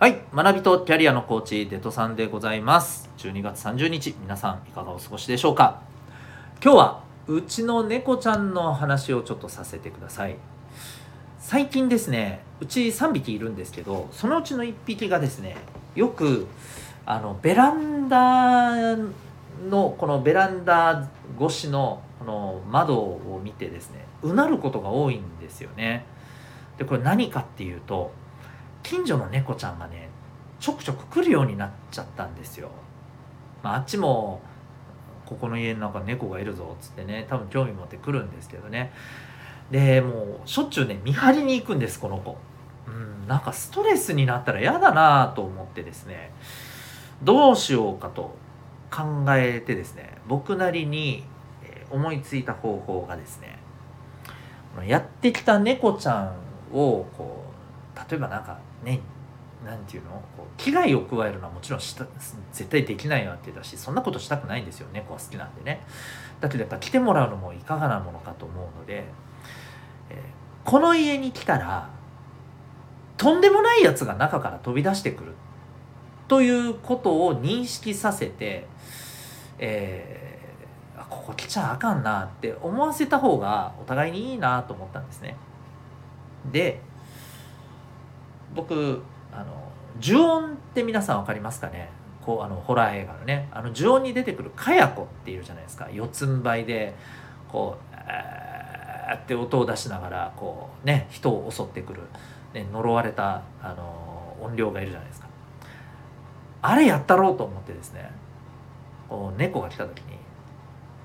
はい学びとキャリアのコーチデトさんでございます。12月30日皆さんいかがお過ごしでしょうか？今日はうちの猫ちゃんの話をちょっとさせてください。最近ですねうち3匹いるんですけどそのうちの1匹がですねよくあのベランダのこのベランダ越しのこの窓を見てですねうなることが多いんですよね。でこれ何かっていうと近所の猫ちゃんがねちょくちょく来るようになっちゃったんですよ、まあ、あっちもここの家の中猫がいるぞっつってね多分興味持って来るんですけどね。でもうしょっちゅうね見張りに行くんですこの子。うんなんかストレスになったら嫌だなと思ってですね。どうしようかと考えてですね僕なりに思いついた方法がですねやってきた猫ちゃんをこう例えばなんかねなんていうの？こう危害を加えるのはもちろんした絶対できないわけだしそんなことしたくないんですよ猫は好きなんでねだけどやっぱ来てもらうのもいかがなものかと思うので、えー、この家に来たらとんでもないやつが中から飛び出してくるということを認識させて、えー、ここ来ちゃあかんなって思わせた方がお互いにいいなと思ったんですね。で僕あの呪音って皆さん分かりますかね？こうあのホラー映画のね。あの呪音に出てくるかや子っていうじゃないですか。四つん這いでこうあって音を出しながらこうね人を襲ってくる、ね、呪われたあの音量がいるじゃないですか。あれやったろうと思ってですねこう猫が来た時に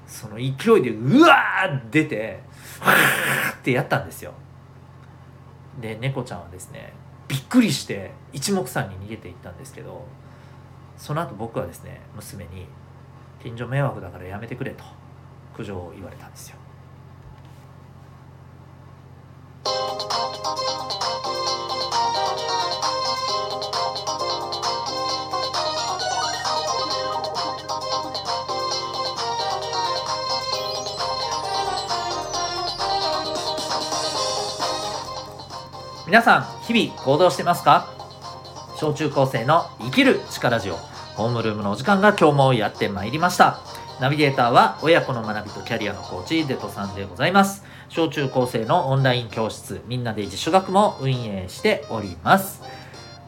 その勢いでうわー出てわーってやったんですよ。で猫ちゃんはですねびっくりして一目散に逃げていったんですけどその後僕はですね娘に「近所迷惑だからやめてくれ」と苦情を言われたんですよ。皆さん日々行動してますか？小中高生の生きる力ジオ。ホームルームのお時間が今日もやってまいりました。ナビゲーターは親子の学びとキャリアのコーチデトさんでございます。小中高生のオンライン教室みんなで自主学も運営しております。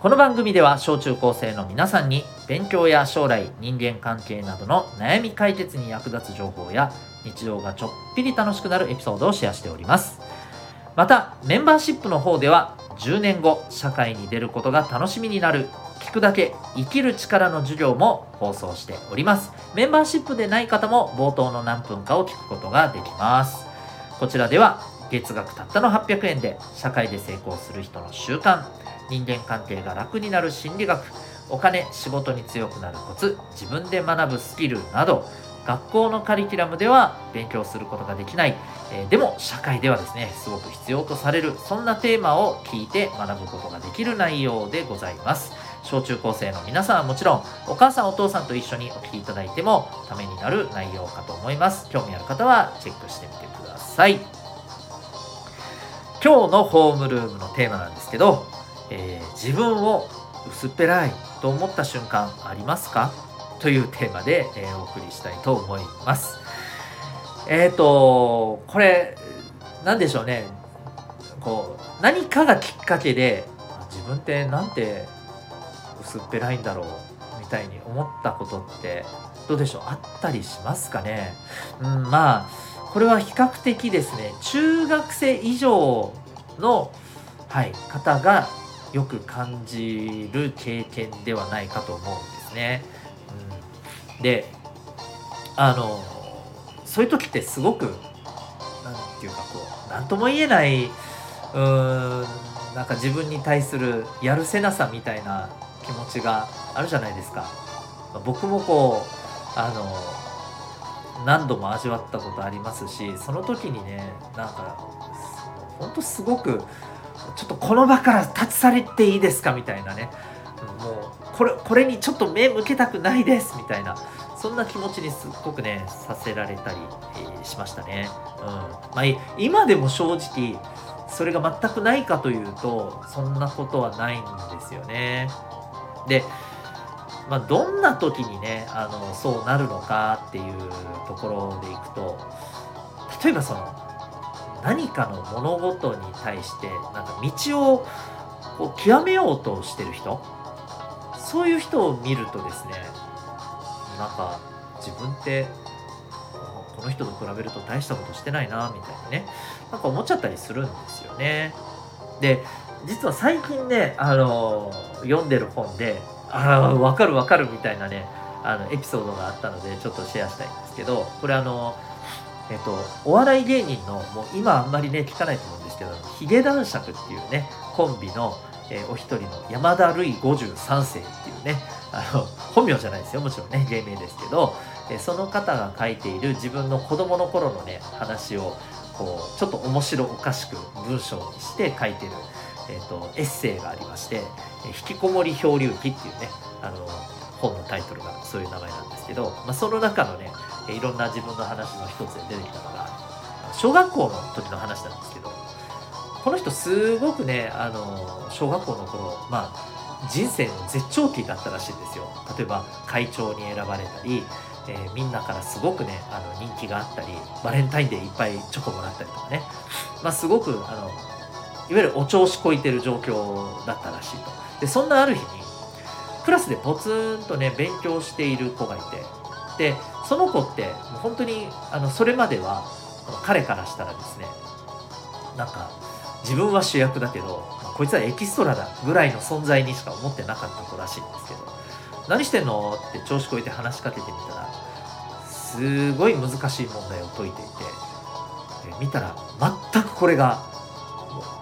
この番組では小中高生の皆さんに勉強や将来人間関係などの悩み解決に役立つ情報や日常がちょっぴり楽しくなるエピソードをシェアしております。またメンバーシップの方では10年後社会に出ることが楽しみになる。聞くだけ生きる力の授業も放送しております。メンバーシップでない方も冒頭の何分かを聞くことができます。こちらでは月額たったの800円で社会で成功する人の習慣人間関係が楽になる心理学お金仕事に強くなるコツ自分で学ぶスキルなど学校のカリキュラムでは勉強することができない、え、でも社会ではですねすごく必要とされるそんなテーマを聞いて学ぶことができる内容でございます。小中高生の皆さんはもちろんお母さんお父さんと一緒にお聞きいただいてもためになる内容かと思います。興味ある方はチェックしてみてください。今日のホームルームのテーマなんですけど、えー、自分を薄っぺらいと思った瞬間ありますか？というテーマで、えー、お送りしたいと思います。えっ、ー、とこれ何でしょうねこう何かがきっかけで自分ってなんて薄っぺらいんだろうみたいに思ったことってどうでしょう？あったりしますかね？うんまあこれは比較的ですね中学生以上の、はい、方がよく感じる経験ではないかと思うんですね。であのそういう時ってすごく何て言うかこう何とも言えないうーんなんか自分に対するやるせなさみたいな気持ちがあるじゃないですか。僕もこうあの何度も味わったことありますしその時にねなんかほんとすごくちょっとこの場から立ち去れていいですかみたいなねもうこれこれにちょっと目向けたくないですみたいなそんな気持ちにすっごくねさせられたり、え、しましたね、うん。まあ、今でも正直それが全くないかというとそんなことはないんですよね、で、まあ、どんな時にねあのそうなるのかっていうところでいくと例えばその何かの物事に対してなんか道をこう極めようとしてる人そういう人を見るとですねなんか自分ってこの人と比べると大したことしてないなみたいなねなんか思っちゃったりするんですよね。で実は最近ねあの読んでる本でああ分かる分かるみたいなねあのエピソードがあったのでちょっとシェアしたいんですけどこれあのえっと、お笑い芸人のもう今あんまりね聞かないと思うんですけどヒゲ男爵っていうねコンビの、えー、お一人の山田るい53世っていうねあの本名じゃないですよもちろんね芸名ですけど、えー、その方が書いている自分の子供の頃のね話をこうちょっと面白おかしく文章にして書いてる、えーと、エッセイがありまして「引きこもり漂流記」っていうねあの本のタイトルがそういう名前なんですけど、まあ、その中のねいろんな自分の話の一つで出てきたのが小学校の時の話なんですけどこの人すごくねあの小学校の頃まあ人生の絶頂期だったらしいんですよ。例えば会長に選ばれたり、えー、みんなからすごくねあの人気があったりバレンタインデーいっぱいチョコもらったりとかね、まあ、すごくあのいわゆるお調子こいてる状況だったらしいと。でそんなある日にクラスでポツンとね勉強している子がいてでその子ってもう本当にあのそれまでは彼からしたらですねなんか自分は主役だけどまこいつはエキストラだぐらいの存在にしか思ってなかった子らしいんですけど何してんのって調子こいて話しかけてみたらすごい難しい問題を解いていて見たら全くこれが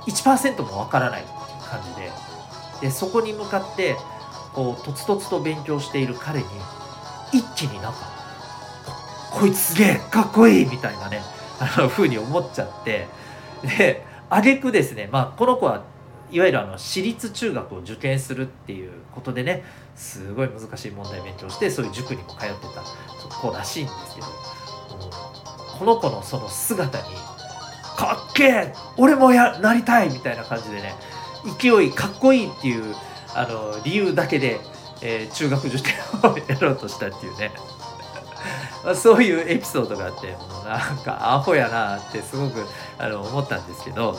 1%もわからない感じででそこに向かってこうとつとつと勉強している彼に一気になんかこいつすげえかっこいいみたいなねあの風に思っちゃってで挙句ですねまあこの子はいわゆるあの私立中学を受験するっていうことでねすごい難しい問題勉強してそういう塾にも通ってた子らしいんですけどこの子のその姿に「かっけえ俺もやなりたい!」みたいな感じでね勢いかっこいいっていうあの理由だけでえー、中学受験をやろうとしたっていうねそういうエピソードがあってもうなんかアホやなってすごくあの思ったんですけど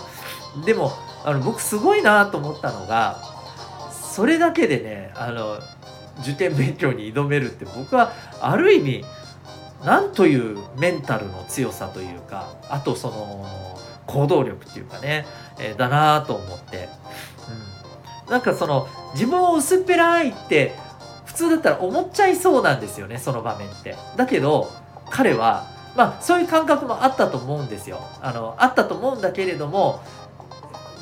でもあの僕すごいなと思ったのがそれだけでねあの受験勉強に挑めるって僕はある意味なんというメンタルの強さというかあとその行動力っていうかね、えー、だなと思って、うん、なんかその自分を薄っぺらいって普通だったら思っちゃいそうなんですよねその場面って。だけど彼はまあそういう感覚もあったと思うんですよ。あのあったと思うんだけれども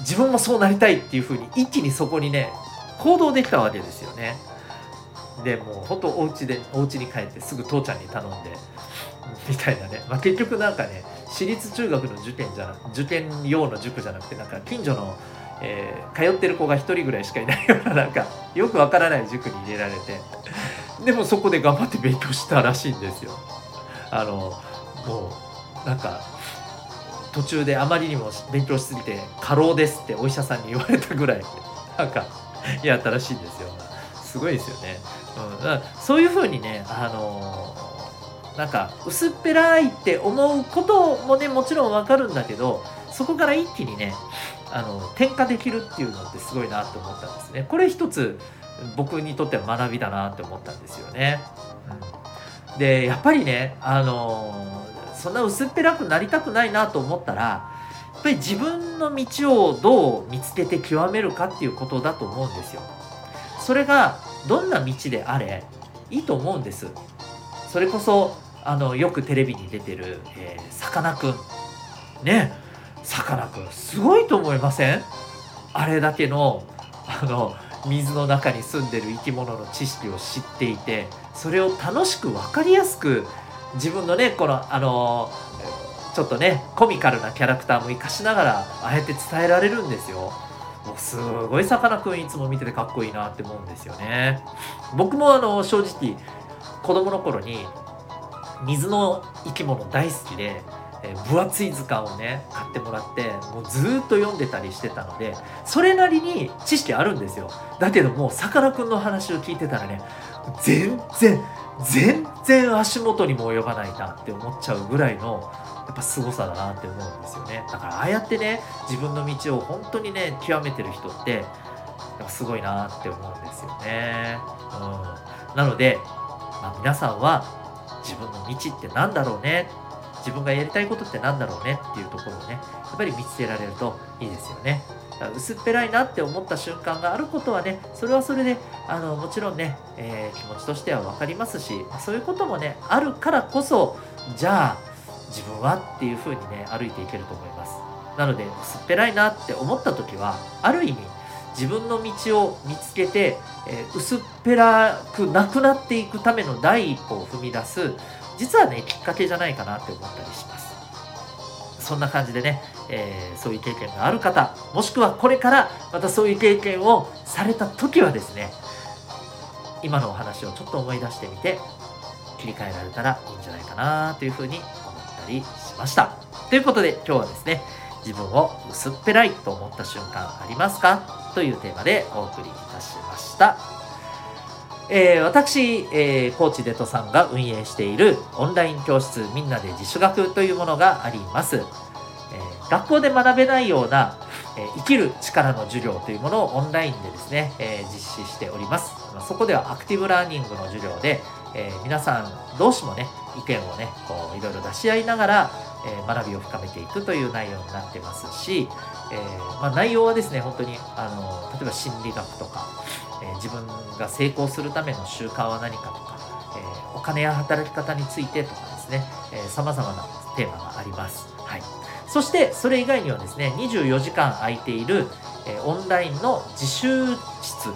自分もそうなりたいっていうふうに一気にそこにね行動できたわけですよね。でもうほんとお家でお家に帰ってすぐ父ちゃんに頼んでみたいなね、まあ、結局なんかね私立中学の受験じゃな受験用の塾じゃなくてなんか近所のえー、通ってる子が1人ぐらいしかいないようななんかよくわからない塾に入れられてでもそこで頑張って勉強したらしいんですよ。あのもうなんか途中であまりにも勉強しすぎて過労ですってお医者さんに言われたぐらいなんかやったらしいんですよ。すごいですよね。うん、そういうふうにねあのなんか薄っぺらいって思うこともねもちろんわかるんだけどそこから一気にねあの転化できるっていうのってすごいなって思ったんですね。これ一つ僕にとっては学びだなって思ったんですよね、うん、でやっぱりねあのそんな薄っぺらくなりたくないなと思ったらやっぱり自分の道をどう見つけて極めるかっていうことだと思うんですよ。それがどんな道であれいいと思うんです。それこそあのよくテレビに出てるえさかなクンね。さかなクンすごいと思いません？あれだけのあの水の中に住んでる生き物の知識を知っていてそれを楽しく分かりやすく自分のねこのあのちょっとねコミカルなキャラクターも生かしながらああやって伝えられるんですよ。もうすごいさかなクンいつも見ててかっこいいなって思うんですよね。僕もあの正直子供の頃に水の生き物大好きでえー、分厚い図鑑をね買ってもらってもうずっと読んでたりしてたのでそれなりに知識あるんですよ。だけどもさかなクンの話を聞いてたらね全然全然足元にも及ばないなって思っちゃうぐらいのやっぱ凄さだなって思うんですよね。だからああやってね自分の道を本当にね極めてる人ってやっぱすごいなって思うんですよね、うん、なので、まあ、皆さんは自分の道って何だろうね自分がやりたいことって何だろうねっていうところをねやっぱり見つけられるといいですよね。薄っぺらいなって思った瞬間があることはねそれはそれであのもちろんね、えー、気持ちとしては分かりますしそういうこともねあるからこそじゃあ自分はっていうふうにね歩いていけると思います。なので薄っぺらいなって思った時はある意味自分の道を見つけて、えー、薄っぺらくなくなっていくための第一歩を踏み出す実はねきっかけじゃないかなって思ったりします。そんな感じでね、えー、そういう経験がある方もしくはこれからまたそういう経験をされた時はですね今のお話をちょっと思い出してみて切り替えられたらいいんじゃないかなというふうに思ったりしました。ということで今日はですね自分を薄っぺらいと思った瞬間ありますか？というテーマでお送りいたしました。えー、私、えー、コーチデトさんが運営しているオンライン教室みんなで自主学というものがあります。えー、学校で学べないような、え生きる力の授業というものをオンラインでですね、え実施しております。そこではアクティブラーニングの授業で、え皆さん同士もね、意見をね、こういろいろ出し合いながら、え学びを深めていくという内容になってますし、えまあ、内容はですね、本当にあの例えば心理学とか、え自分が成功するための習慣は何かとか、えお金や働き方についてとかですねさまざまなテーマがあります。はい、そしてそれ以外にはですね24時間空いている、えオンラインの自習室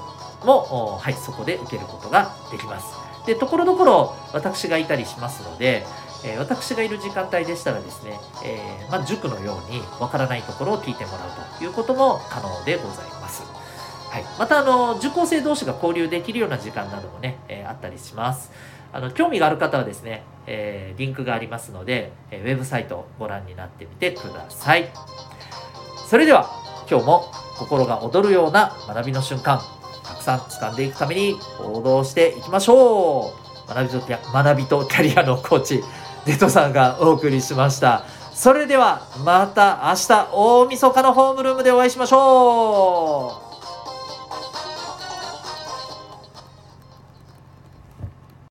も、はい、そこで受けることができます。でところどころ私がいたりしますので、え私がいる時間帯でしたらですね、えー、まあ、塾のようにわからないところを聞いてもらうということも可能でございます。はい、またあの受講生同士が交流できるような時間などもね、えー、あったりします。あの興味がある方はですね、えー、リンクがありますので、えー、ウェブサイトをご覧になってみてください。それでは今日も心が躍るような学びの瞬間たくさん掴んでいくために行動していきましょう。学びと学びとキャリアのコーチデトさんがお送りしました。それではまた明日大晦日のホームルームでお会いしましょう。